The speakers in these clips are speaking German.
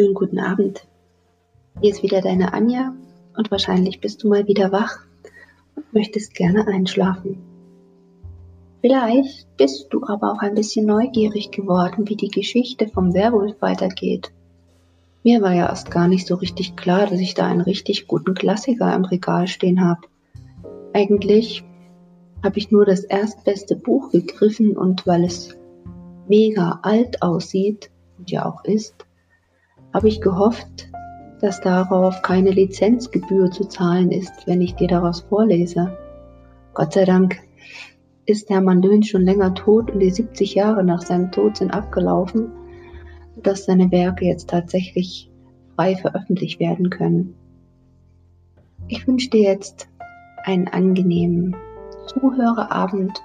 Schönen guten Abend. Hier ist wieder deine Anja und wahrscheinlich bist du mal wieder wach und möchtest gerne einschlafen. Vielleicht bist du aber auch ein bisschen neugierig geworden, wie die Geschichte vom Werwolf weitergeht. Mir war ja erst gar nicht so richtig klar, dass ich da einen richtig guten Klassiker im Regal stehen habe. Eigentlich habe ich nur das erstbeste Buch gegriffen und weil es mega alt aussieht und ja auch ist, habe ich gehofft, dass darauf keine Lizenzgebühr zu zahlen ist, wenn ich dir daraus vorlese. Gott sei Dank ist Hermann Löhn schon länger tot und die 70 Jahre nach seinem Tod sind abgelaufen, dass seine Werke jetzt tatsächlich frei veröffentlicht werden können. Ich wünsche dir jetzt einen angenehmen Zuhörerabend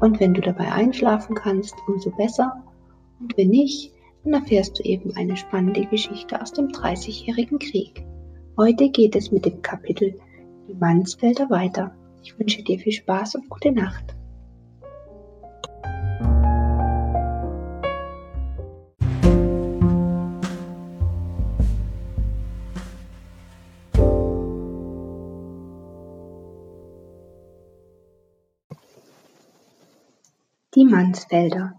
und wenn du dabei einschlafen kannst, umso besser. Und wenn nicht, dann erfährst du eben eine spannende Geschichte aus dem Dreißigjährigen Krieg. Heute geht es mit dem Kapitel Die Mansfelder weiter. Ich wünsche dir viel Spaß und gute Nacht. Die Mansfelder.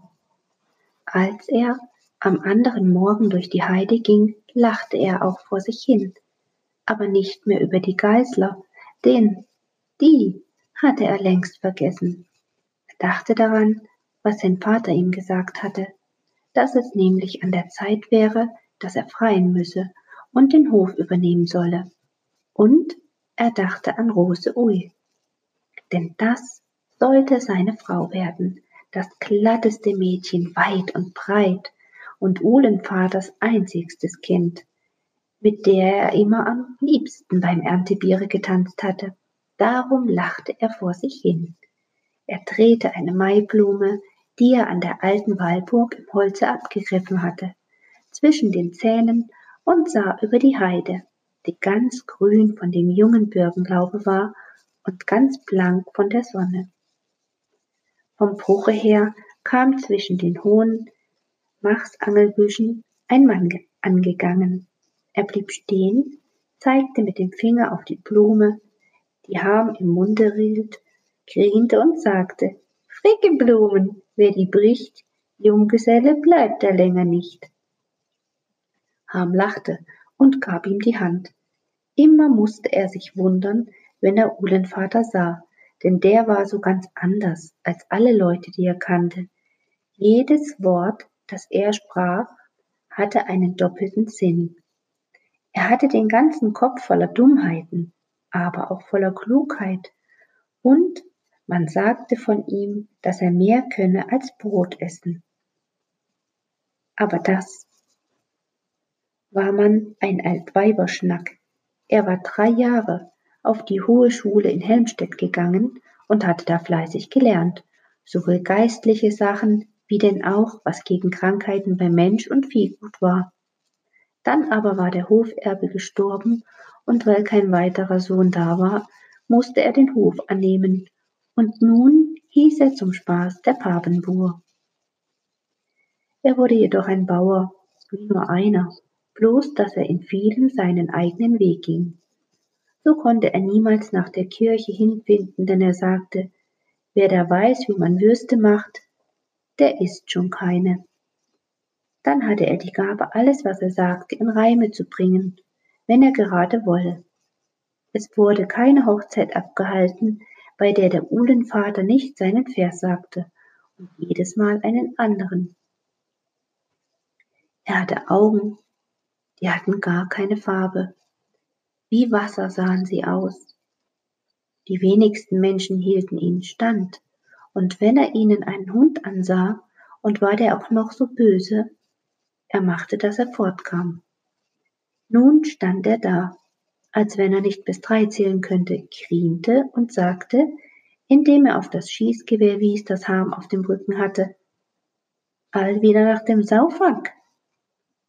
Als er am anderen Morgen durch die Heide ging, lachte er auch vor sich hin, aber nicht mehr über die Geißler, denn die hatte er längst vergessen. Er dachte daran, was sein Vater ihm gesagt hatte, dass es nämlich an der Zeit wäre, dass er freien müsse und den Hof übernehmen solle. Und er dachte an Rose Ui, denn das sollte seine Frau werden, das glatteste Mädchen weit und breit, und Uhlenvaters einzigstes Kind, mit der er immer am liebsten beim Erntebiere getanzt hatte. Darum lachte er vor sich hin. Er drehte eine Maiblume, die er an der alten Walburg im Holze abgegriffen hatte, zwischen den Zähnen und sah über die Heide, die ganz grün von dem jungen Birkenlaube war und ganz blank von der Sonne. Vom Bruche her kam zwischen den hohen, Machsangelbüschen ein Mann angegangen. Er blieb stehen, zeigte mit dem Finger auf die Blume, die Harm im Munde rielt, griente und sagte, Fricke Blumen, wer die bricht, Junggeselle bleibt er länger nicht. Harm lachte und gab ihm die Hand. Immer musste er sich wundern, wenn er Uhlenvater sah, denn der war so ganz anders als alle Leute, die er kannte. Jedes Wort das er sprach, hatte einen doppelten Sinn. Er hatte den ganzen Kopf voller Dummheiten, aber auch voller Klugheit, und man sagte von ihm, dass er mehr könne als Brot essen. Aber das war man ein Altweiberschnack. Er war drei Jahre auf die hohe Schule in Helmstedt gegangen und hatte da fleißig gelernt, sowohl geistliche Sachen wie denn auch, was gegen Krankheiten bei Mensch und Vieh gut war. Dann aber war der Hoferbe gestorben, und weil kein weiterer Sohn da war, musste er den Hof annehmen, und nun hieß er zum Spaß der Papenbur. Er wurde jedoch ein Bauer, wie nur einer, bloß dass er in vielem seinen eigenen Weg ging. So konnte er niemals nach der Kirche hinfinden, denn er sagte, wer da weiß, wie man Würste macht, der ist schon keine. Dann hatte er die Gabe, alles, was er sagte, in Reime zu bringen, wenn er gerade wolle. Es wurde keine Hochzeit abgehalten, bei der der Uhlenvater nicht seinen Vers sagte und jedes Mal einen anderen. Er hatte Augen, die hatten gar keine Farbe. Wie Wasser sahen sie aus. Die wenigsten Menschen hielten ihnen stand. Und wenn er ihnen einen Hund ansah, und war der auch noch so böse, er machte, dass er fortkam. Nun stand er da, als wenn er nicht bis drei zählen könnte, griente und sagte, indem er auf das Schießgewehr wies, das Harm auf dem Rücken hatte, all wieder nach dem Saufang.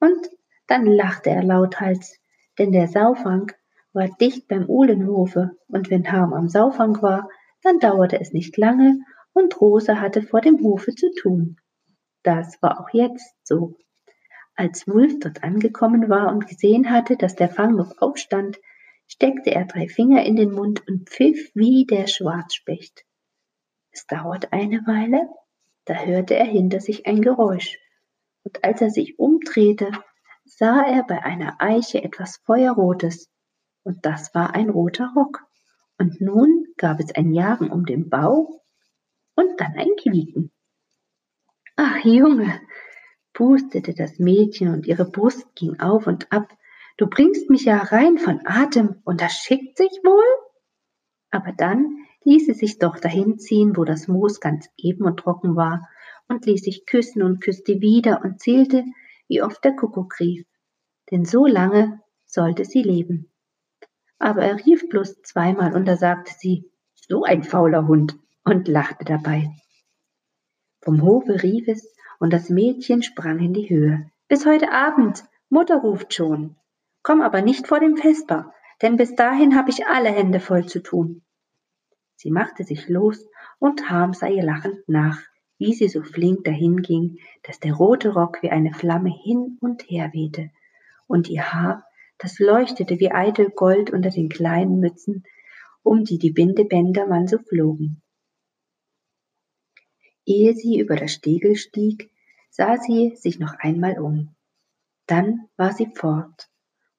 Und dann lachte er lauthals, denn der Saufang war dicht beim Uhlenhofe, und wenn Harm am Saufang war, dann dauerte es nicht lange, und Rosa hatte vor dem Hofe zu tun. Das war auch jetzt so. Als Wulf dort angekommen war und gesehen hatte, dass der Fang noch aufstand, steckte er drei Finger in den Mund und pfiff wie der Schwarzspecht. Es dauerte eine Weile, da hörte er hinter sich ein Geräusch, und als er sich umdrehte, sah er bei einer Eiche etwas Feuerrotes, und das war ein roter Rock. Und nun gab es ein Jagen um den Bau und dann ein Quieken. Ach Junge, pustete das Mädchen und ihre Brust ging auf und ab. Du bringst mich ja rein von Atem und das schickt sich wohl? Aber dann ließ sie sich doch dahin ziehen, wo das Moos ganz eben und trocken war, und ließ sich küssen und küsste wieder und zählte, wie oft der Kuckuck rief. Denn so lange sollte sie leben. Aber er rief bloß zweimal und da sagte sie, so ein fauler Hund, und lachte dabei. Vom Hofe rief es, und das Mädchen sprang in die Höhe. Bis heute Abend, Mutter ruft schon. Komm aber nicht vor dem Vesper, denn bis dahin habe ich alle Hände voll zu tun. Sie machte sich los und Harm sah ihr lachend nach, wie sie so flink dahinging, dass der rote Rock wie eine Flamme hin und her wehte, und ihr Haar, das leuchtete wie eitel Gold unter den kleinen Mützen, um die die Bindebänder man so flogen. Ehe sie über das Stegel stieg, sah sie sich noch einmal um. Dann war sie fort,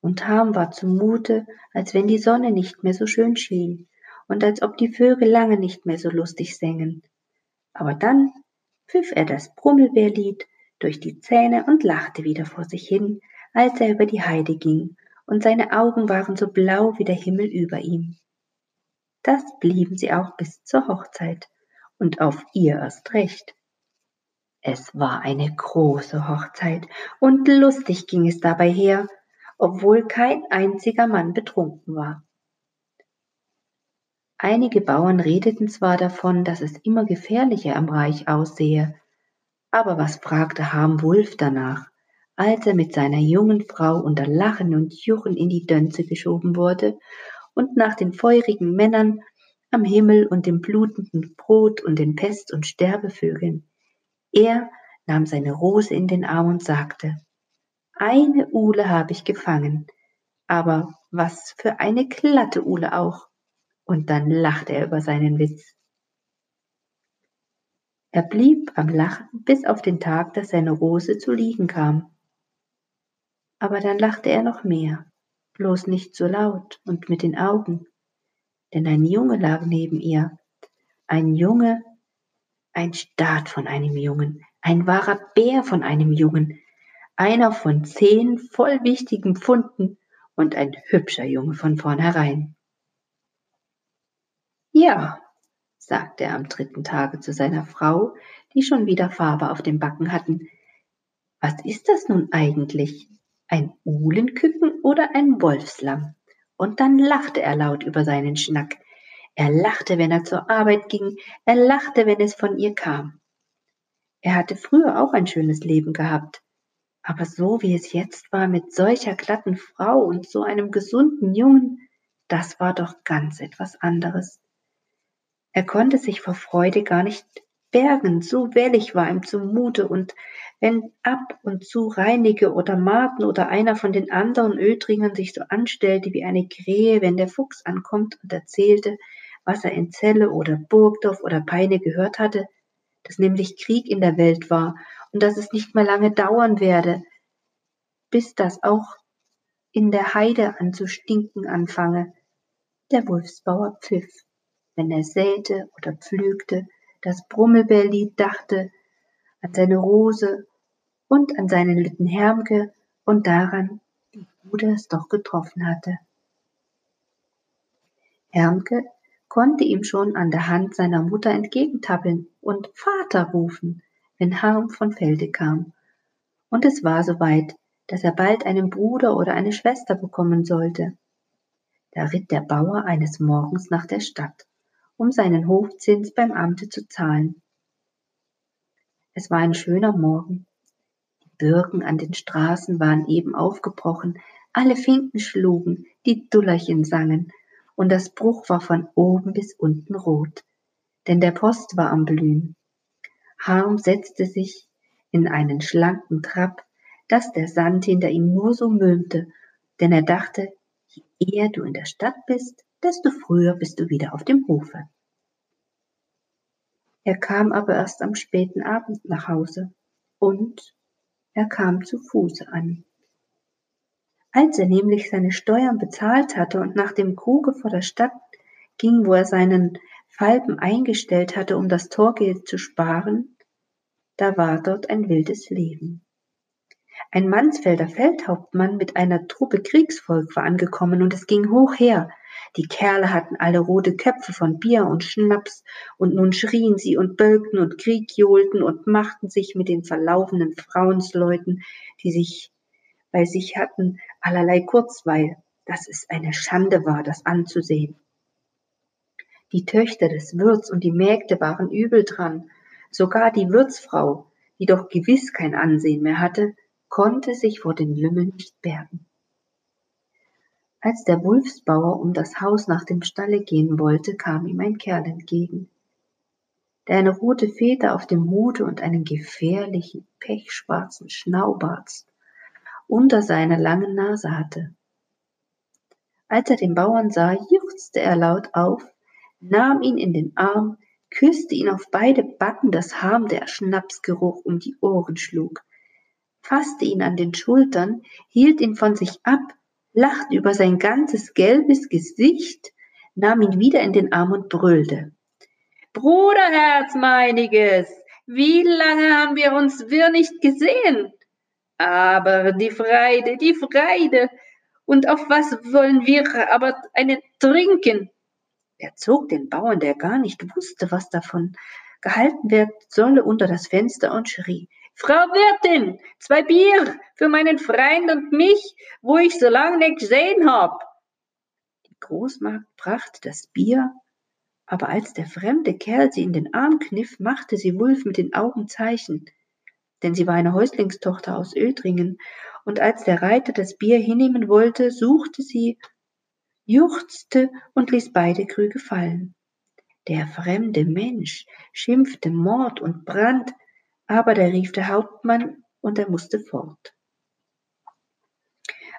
und Harm war zumute, als wenn die Sonne nicht mehr so schön schien und als ob die Vögel lange nicht mehr so lustig sängen. Aber dann pfiff er das Brummelbeerlied durch die Zähne und lachte wieder vor sich hin, als er über die Heide ging, und seine Augen waren so blau wie der Himmel über ihm. Das blieben sie auch bis zur Hochzeit, und auf ihr erst recht. Es war eine große Hochzeit, und lustig ging es dabei her, obwohl kein einziger Mann betrunken war. Einige Bauern redeten zwar davon, dass es immer gefährlicher am Reich aussehe, aber was fragte Harm Wulf danach, als er mit seiner jungen Frau unter Lachen und Juchen in die Dönze geschoben wurde und nach den feurigen Männern am Himmel und dem blutenden Brot und den Pest- und Sterbevögeln. Er nahm seine Rose in den Arm und sagte, eine Uhle habe ich gefangen, aber was für eine glatte Uhle auch. Und dann lachte er über seinen Witz. Er blieb am Lachen bis auf den Tag, dass seine Rose zu liegen kam. Aber dann lachte er noch mehr, bloß nicht so laut und mit den Augen denn ein Junge lag neben ihr. Ein Junge, ein Staat von einem Jungen, ein wahrer Bär von einem Jungen, einer von zehn voll wichtigen Pfunden und ein hübscher Junge von vornherein. Ja, sagte er am dritten Tage zu seiner Frau, die schon wieder Farbe auf den Backen hatten. Was ist das nun eigentlich? Ein Uhlenküken oder ein Wolfslamm? Und dann lachte er laut über seinen Schnack. Er lachte, wenn er zur Arbeit ging, er lachte, wenn es von ihr kam. Er hatte früher auch ein schönes Leben gehabt, aber so wie es jetzt war mit solcher glatten Frau und so einem gesunden Jungen, das war doch ganz etwas anderes. Er konnte sich vor Freude gar nicht bergen, so wellig war ihm zumute, und wenn ab und zu Reinige oder Marten oder einer von den anderen Ödringern sich so anstellte wie eine Krähe, wenn der Fuchs ankommt und erzählte, was er in Celle oder Burgdorf oder Peine gehört hatte, dass nämlich Krieg in der Welt war und dass es nicht mehr lange dauern werde, bis das auch in der Heide an zu stinken anfange. Der Wolfsbauer pfiff, wenn er säte oder pflügte, das Brummelbeerlied dachte, an seine Rose und an seinen Lütten Hermke und daran, wie gut er es doch getroffen hatte. Hermke konnte ihm schon an der Hand seiner Mutter entgegentappeln und Vater rufen, wenn Harm von Felde kam. Und es war soweit, dass er bald einen Bruder oder eine Schwester bekommen sollte. Da ritt der Bauer eines Morgens nach der Stadt, um seinen Hofzins beim Amte zu zahlen. Es war ein schöner Morgen. Die Birken an den Straßen waren eben aufgebrochen, alle Finken schlugen, die Dullerchen sangen, und das Bruch war von oben bis unten rot, denn der Post war am Blühen. Harm setzte sich in einen schlanken Trab, dass der Sand hinter ihm nur so mühmte, denn er dachte, je eher du in der Stadt bist, desto früher bist du wieder auf dem Hofe. Er kam aber erst am späten Abend nach Hause und er kam zu Fuße an. Als er nämlich seine Steuern bezahlt hatte und nach dem Kruge vor der Stadt ging, wo er seinen Falben eingestellt hatte, um das Torgeld zu sparen, da war dort ein wildes Leben. Ein Mansfelder Feldhauptmann mit einer Truppe Kriegsvolk war angekommen und es ging hoch her. Die Kerle hatten alle rote Köpfe von Bier und Schnaps und nun schrien sie und bölkten und Krieg johlten und machten sich mit den verlaufenen Frauensleuten, die sich bei sich hatten, allerlei Kurzweil, dass es eine Schande war, das anzusehen. Die Töchter des Wirts und die Mägde waren übel dran, sogar die Wirtsfrau, die doch gewiss kein Ansehen mehr hatte, konnte sich vor den Lümmeln nicht bergen. Als der Wulfsbauer um das Haus nach dem Stalle gehen wollte, kam ihm ein Kerl entgegen, der eine rote Feder auf dem Hute und einen gefährlichen, pechschwarzen Schnaubart unter seiner langen Nase hatte. Als er den Bauern sah, juchzte er laut auf, nahm ihn in den Arm, küsste ihn auf beide Backen, das Harm der Schnapsgeruch um die Ohren schlug, fasste ihn an den Schultern, hielt ihn von sich ab, lachte über sein ganzes gelbes Gesicht, nahm ihn wieder in den Arm und brüllte. Bruderherz meiniges, wie lange haben wir uns wir nicht gesehen? Aber die Freude, die Freude, und auf was wollen wir aber einen trinken? Er zog den Bauern, der gar nicht wusste, was davon gehalten werden solle, unter das Fenster und schrie, Frau Wirtin, zwei Bier für meinen Freund und mich, wo ich so lange nicht gesehen hab. Die Großmagd brachte das Bier, aber als der fremde Kerl sie in den Arm kniff, machte sie Wulf mit den Augen Zeichen, denn sie war eine Häuslingstochter aus Ödringen, und als der Reiter das Bier hinnehmen wollte, suchte sie, juchzte und ließ beide Krüge fallen. Der fremde Mensch schimpfte Mord und Brand, aber da rief der Hauptmann und er musste fort.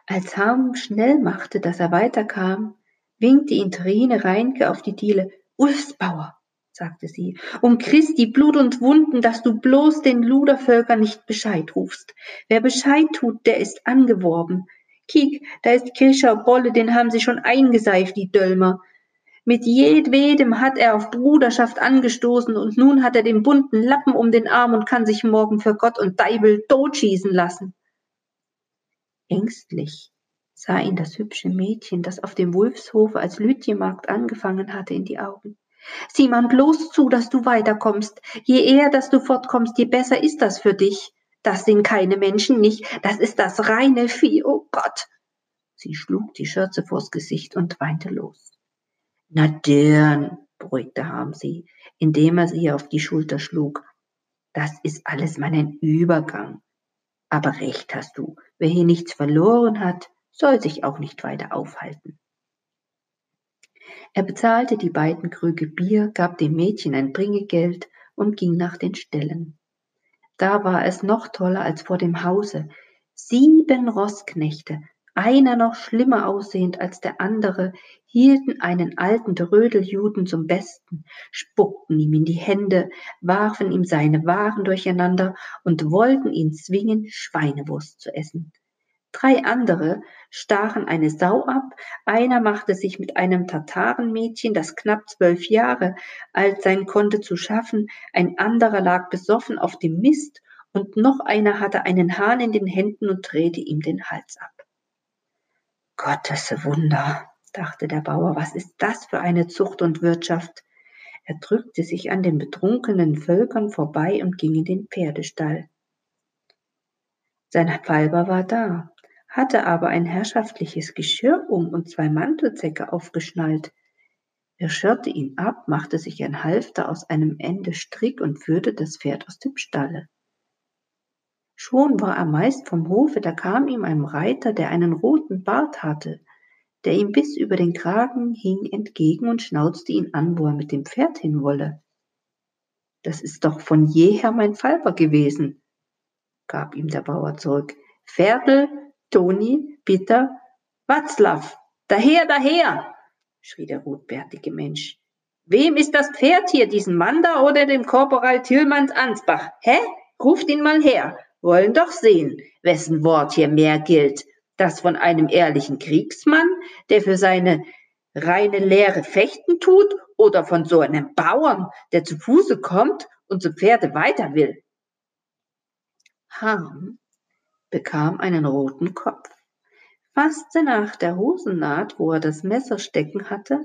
Als Harm schnell machte, dass er weiterkam, winkte ihn Trine Reinke auf die Diele. Ulfsbauer, sagte sie, um Christi Blut und Wunden, dass du bloß den Ludervölkern nicht Bescheid rufst. Wer Bescheid tut, der ist angeworben. Kiek, da ist Krischer Bolle, den haben sie schon eingeseift, die Dölmer. Mit jedwedem hat er auf Bruderschaft angestoßen und nun hat er den bunten Lappen um den Arm und kann sich morgen für Gott und Deibel totschießen lassen. Ängstlich sah ihn das hübsche Mädchen, das auf dem Wulfshofe als Lütjemarkt angefangen hatte, in die Augen. Sieh man bloß zu, dass du weiterkommst. Je eher, dass du fortkommst, je besser ist das für dich. Das sind keine Menschen nicht, das ist das reine Vieh, oh Gott. Sie schlug die Schürze vors Gesicht und weinte los. Na dern, beruhigte Harm sie, indem er sie auf die Schulter schlug. Das ist alles meinen Übergang. Aber recht hast du, wer hier nichts verloren hat, soll sich auch nicht weiter aufhalten. Er bezahlte die beiden Krüge Bier, gab dem Mädchen ein Bringegeld und ging nach den Ställen. Da war es noch toller als vor dem Hause. Sieben Rossknechte einer noch schlimmer aussehend als der andere, hielten einen alten Drödeljuden zum Besten, spuckten ihm in die Hände, warfen ihm seine Waren durcheinander und wollten ihn zwingen, Schweinewurst zu essen. Drei andere stachen eine Sau ab, einer machte sich mit einem Tatarenmädchen, das knapp zwölf Jahre alt sein konnte, zu schaffen, ein anderer lag besoffen auf dem Mist, und noch einer hatte einen Hahn in den Händen und drehte ihm den Hals ab. Gottes Wunder, dachte der Bauer, was ist das für eine Zucht und Wirtschaft? Er drückte sich an den betrunkenen Völkern vorbei und ging in den Pferdestall. Sein Falber war da, hatte aber ein herrschaftliches Geschirr um und zwei Mantelzäcke aufgeschnallt. Er schirrte ihn ab, machte sich ein Halfter aus einem Ende Strick und führte das Pferd aus dem Stalle. Schon war er meist vom Hofe, da kam ihm ein Reiter, der einen roten Bart hatte, der ihm bis über den Kragen hing, entgegen und schnauzte ihn an, wo er mit dem Pferd hin wolle. Das ist doch von jeher mein Falber gewesen, gab ihm der Bauer zurück. Viertel, Toni, Peter, Watzlaw, daher, daher, schrie der rotbärtige Mensch. Wem ist das Pferd hier, diesen Mann oder dem Korporal Tillmanns Ansbach? Hä? Ruft ihn mal her. Wollen doch sehen, wessen Wort hier mehr gilt. Das von einem ehrlichen Kriegsmann, der für seine reine Lehre fechten tut, oder von so einem Bauern, der zu Fuße kommt und zu Pferde weiter will. Harm bekam einen roten Kopf, fasste nach der Hosennaht, wo er das Messer stecken hatte,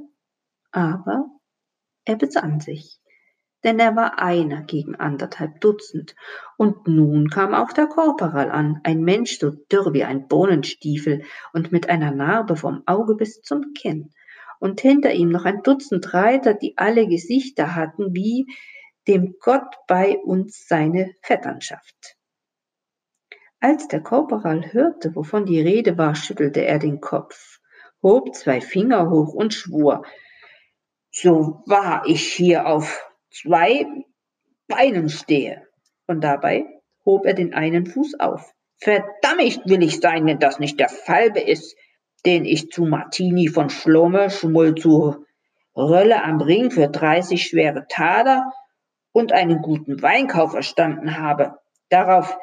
aber er besann sich, denn er war einer gegen anderthalb Dutzend, und nun kam auch der Korporal an, ein Mensch so dürr wie ein Bohnenstiefel und mit einer Narbe vom Auge bis zum Kinn, und hinter ihm noch ein Dutzend Reiter, die alle Gesichter hatten wie dem Gott bei uns seine Vetternschaft. Als der Korporal hörte, wovon die Rede war, schüttelte er den Kopf, hob zwei Finger hoch und schwur, so wahr ich hier auf zwei Beinen stehe. Und dabei hob er den einen Fuß auf. Verdammt will ich sein, wenn das nicht der Falbe ist, den ich zu Martini von Schlomme, Schmull zu Rölle am Ring für 30 schwere Taler und einen guten Weinkauf erstanden habe. Darauf,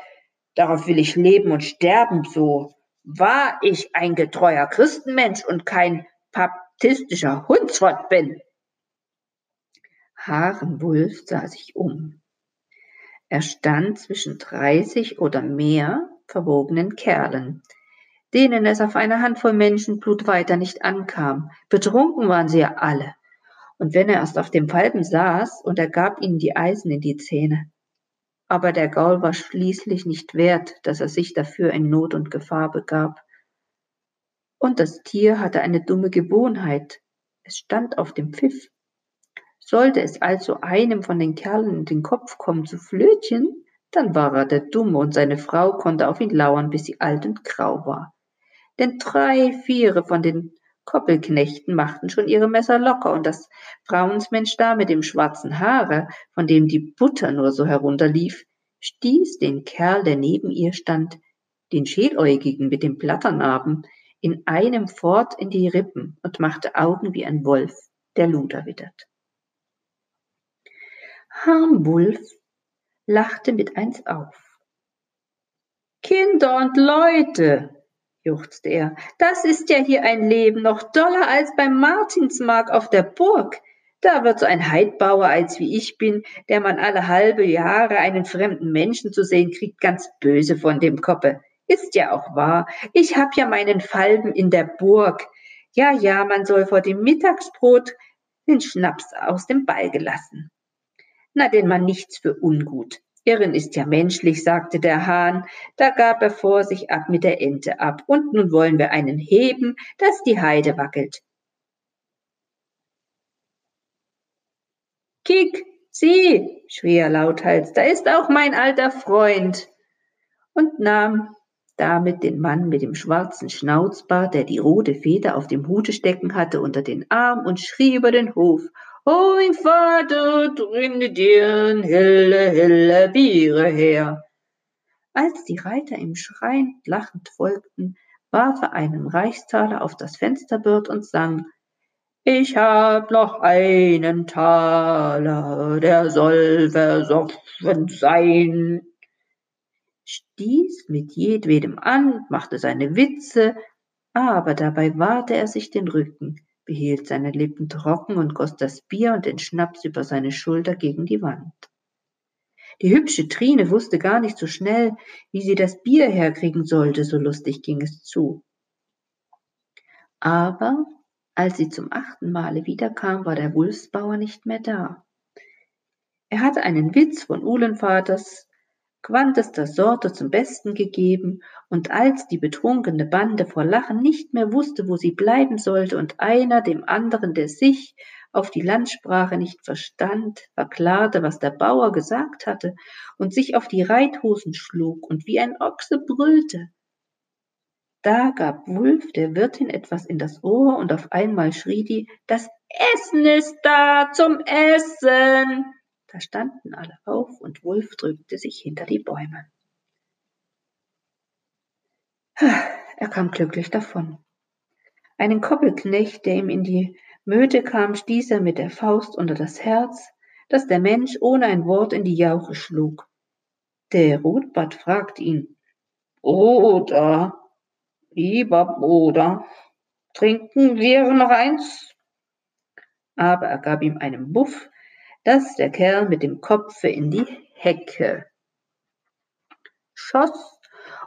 darauf will ich leben und sterben, so wahr ich ein getreuer Christenmensch und kein baptistischer Hundsfott bin. Harenwulf sah sich um. Er stand zwischen dreißig oder mehr verwogenen Kerlen, denen es auf eine Handvoll Menschenblut weiter nicht ankam. Betrunken waren sie ja alle. Und wenn er erst auf dem Falben saß und er gab ihnen die Eisen in die Zähne. Aber der Gaul war schließlich nicht wert, dass er sich dafür in Not und Gefahr begab. Und das Tier hatte eine dumme Gewohnheit. Es stand auf dem Pfiff. Sollte es also einem von den Kerlen in den Kopf kommen zu flötchen, dann war er der Dumme und seine Frau konnte auf ihn lauern, bis sie alt und grau war. Denn drei, viere von den Koppelknechten machten schon ihre Messer locker und das Frauensmensch da mit dem schwarzen Haare, von dem die Butter nur so herunterlief, stieß den Kerl, der neben ihr stand, den Schäläugigen mit dem Blatternarben, in einem fort in die Rippen und machte Augen wie ein Wolf, der Luder wittert. Harmwulf lachte mit eins auf. Kinder und Leute, juchzte er, das ist ja hier ein Leben noch doller als beim Martinsmark auf der Burg. Da wird so ein Heidbauer als wie ich bin, der man alle halbe Jahre einen fremden Menschen zu sehen kriegt, ganz böse von dem Koppe. Ist ja auch wahr. Ich hab ja meinen Falben in der Burg. Ja, ja, man soll vor dem Mittagsbrot den Schnaps aus dem Ball gelassen. Na, denn man nichts für ungut. Irren ist ja menschlich, sagte der Hahn, da gab er vor sich ab mit der Ente ab, und nun wollen wir einen heben, dass die Heide wackelt. Kick, sieh, schrie er lauthals, da ist auch mein alter Freund, und nahm damit den Mann mit dem schwarzen Schnauzbart, der die rote Feder auf dem Hute stecken hatte, unter den Arm und schrie über den Hof, O mein Vater, bringe dir ein helle, helle Biere her. Als die Reiter ihm schreiend lachend folgten, warf er einen Reichstaler auf das Fensterbild und sang Ich hab noch einen Taler, der soll versoffen sein. Stieß mit jedwedem an, machte seine Witze, aber dabei wahrte er sich den Rücken behielt seine Lippen trocken und goss das Bier und den Schnaps über seine Schulter gegen die Wand. Die hübsche Trine wusste gar nicht so schnell, wie sie das Bier herkriegen sollte, so lustig ging es zu. Aber als sie zum achten Male wiederkam, war der Wulfsbauer nicht mehr da. Er hatte einen Witz von Uhlenvaters quantester Sorte zum Besten gegeben, und als die betrunkene Bande vor Lachen nicht mehr wusste, wo sie bleiben sollte, und einer dem anderen, der sich auf die Landsprache nicht verstand, verklarte, was der Bauer gesagt hatte, und sich auf die Reithosen schlug und wie ein Ochse brüllte. Da gab Wulf der Wirtin etwas in das Ohr, und auf einmal schrie die, das Essen ist da zum Essen. Da standen alle auf und Wulf drückte sich hinter die Bäume. er kam glücklich davon. Einen Koppelknecht, der ihm in die Möte kam, stieß er mit der Faust unter das Herz, dass der Mensch ohne ein Wort in die Jauche schlug. Der Rotbart fragt ihn, Bruder, lieber Bruder, trinken wir noch eins? Aber er gab ihm einen Buff, dass der Kerl mit dem Kopfe in die Hecke schoss,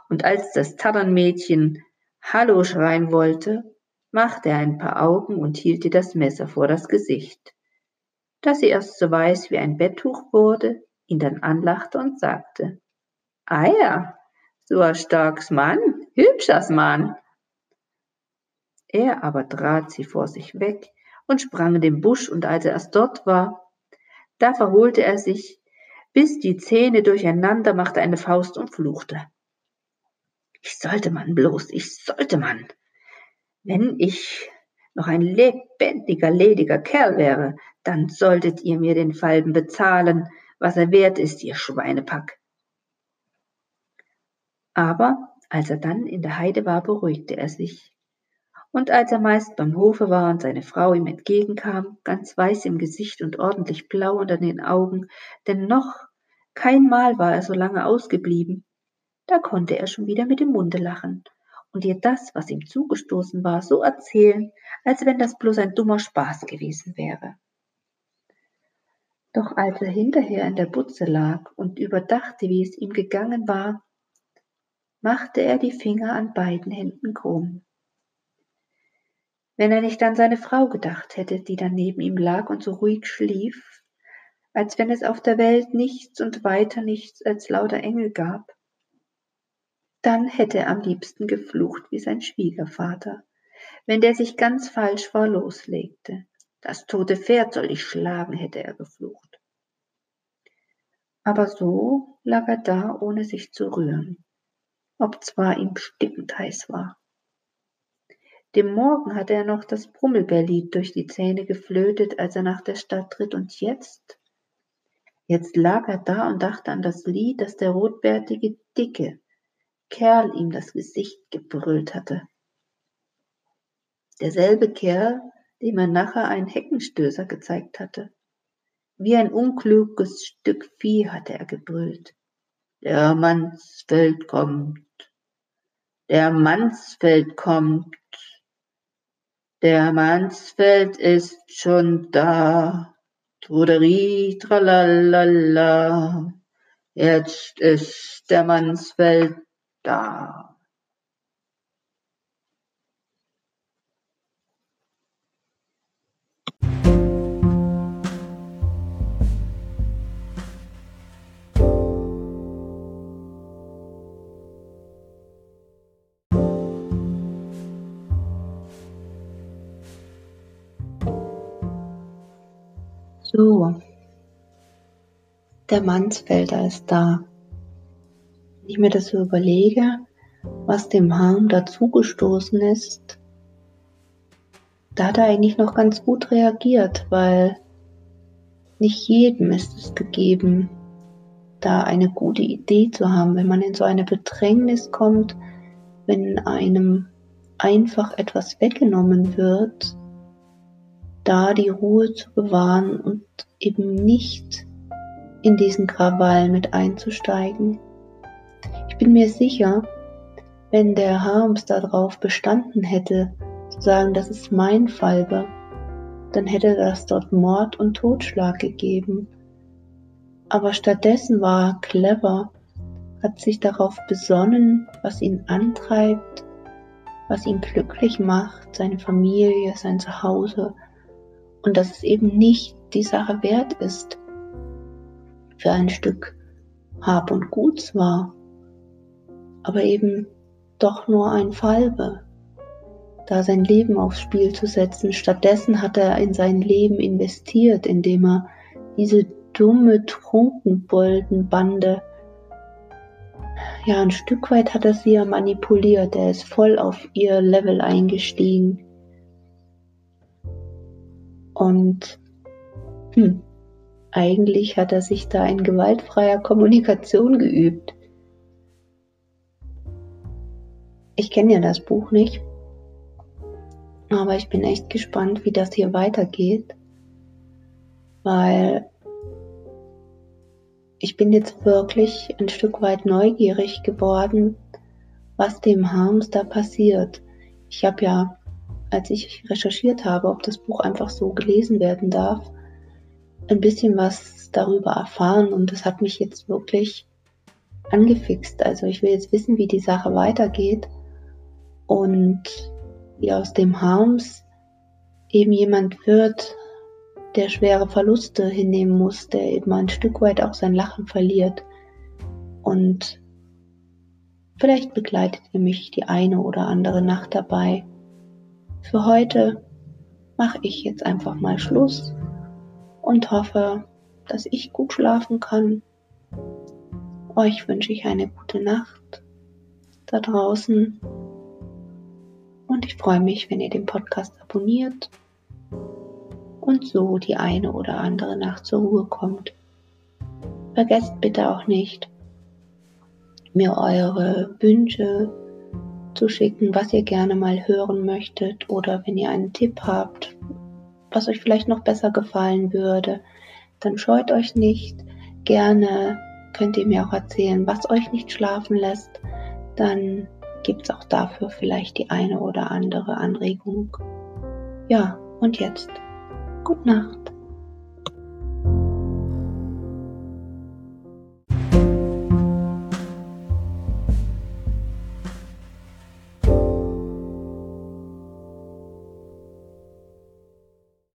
und als das Tannenmädchen Hallo schreien wollte, machte er ein paar Augen und hielt ihr das Messer vor das Gesicht, dass sie erst so weiß wie ein Betttuch wurde, ihn dann anlachte und sagte, Ah ja, so ein starkes Mann, hübschers Mann. Er aber trat sie vor sich weg und sprang in den Busch, und als er erst dort war, da verholte er sich, bis die Zähne durcheinander machte eine Faust und fluchte. Ich sollte man bloß, ich sollte man. Wenn ich noch ein lebendiger, lediger Kerl wäre, dann solltet ihr mir den Falben bezahlen, was er wert ist, ihr Schweinepack. Aber als er dann in der Heide war, beruhigte er sich. Und als er meist beim Hofe war und seine Frau ihm entgegenkam, ganz weiß im Gesicht und ordentlich blau unter den Augen, denn noch kein Mal war er so lange ausgeblieben, da konnte er schon wieder mit dem Munde lachen und ihr das, was ihm zugestoßen war, so erzählen, als wenn das bloß ein dummer Spaß gewesen wäre. Doch als er hinterher in der Butze lag und überdachte, wie es ihm gegangen war, machte er die Finger an beiden Händen krumm. Wenn er nicht an seine Frau gedacht hätte, die dann neben ihm lag und so ruhig schlief, als wenn es auf der Welt nichts und weiter nichts als lauter Engel gab, dann hätte er am liebsten geflucht wie sein Schwiegervater, wenn der sich ganz falsch vor loslegte. Das tote Pferd soll ich schlagen, hätte er geflucht. Aber so lag er da, ohne sich zu rühren, obzwar ihm stickend heiß war. Dem Morgen hatte er noch das Brummelbärlied durch die Zähne geflötet, als er nach der Stadt tritt, und jetzt, jetzt lag er da und dachte an das Lied, das der rotbärtige Dicke Kerl ihm das Gesicht gebrüllt hatte. Derselbe Kerl, dem er nachher einen Heckenstößer gezeigt hatte. Wie ein unkluges Stück Vieh hatte er gebrüllt. Der Mansfeld kommt. Der Mansfeld kommt. Der Mansfeld ist schon da. Truderi, tralalala. Jetzt ist der Mansfeld da. So, der Mannsfelder ist da. Wenn ich mir das so überlege, was dem Harm dazugestoßen ist, da hat er eigentlich noch ganz gut reagiert, weil nicht jedem ist es gegeben, da eine gute Idee zu haben, wenn man in so eine Bedrängnis kommt, wenn einem einfach etwas weggenommen wird, da die Ruhe zu bewahren und eben nicht in diesen Krawall mit einzusteigen. Ich bin mir sicher, wenn der Harms darauf bestanden hätte, zu sagen, das ist mein Falbe, dann hätte das dort Mord und Totschlag gegeben. Aber stattdessen war er clever, hat sich darauf besonnen, was ihn antreibt, was ihn glücklich macht, seine Familie, sein Zuhause und dass es eben nicht die Sache wert ist, für ein Stück Hab und Guts war aber eben doch nur ein Falbe, da sein Leben aufs Spiel zu setzen. Stattdessen hat er in sein Leben investiert, indem er diese dumme Trunkenboldenbande, ja, ein Stück weit hat er sie ja manipuliert, er ist voll auf ihr Level eingestiegen. Und hm, eigentlich hat er sich da in gewaltfreier Kommunikation geübt. Ich kenne ja das Buch nicht, aber ich bin echt gespannt, wie das hier weitergeht, weil ich bin jetzt wirklich ein Stück weit neugierig geworden, was dem Harms da passiert. Ich habe ja, als ich recherchiert habe, ob das Buch einfach so gelesen werden darf, ein bisschen was darüber erfahren und das hat mich jetzt wirklich angefixt. Also ich will jetzt wissen, wie die Sache weitergeht und wie aus dem Harms eben jemand wird, der schwere Verluste hinnehmen muss, der eben ein Stück weit auch sein Lachen verliert. Und vielleicht begleitet ihr mich die eine oder andere Nacht dabei. Für heute mache ich jetzt einfach mal Schluss und hoffe, dass ich gut schlafen kann. Euch wünsche ich eine gute Nacht da draußen und ich freue mich, wenn ihr den Podcast abonniert und so die eine oder andere Nacht zur Ruhe kommt. Vergesst bitte auch nicht, mir eure Wünsche zu schicken, was ihr gerne mal hören möchtet oder wenn ihr einen Tipp habt, was euch vielleicht noch besser gefallen würde, dann scheut euch nicht. Gerne könnt ihr mir auch erzählen, was euch nicht schlafen lässt. Dann gibt es auch dafür vielleicht die eine oder andere Anregung. Ja, und jetzt, gute Nacht.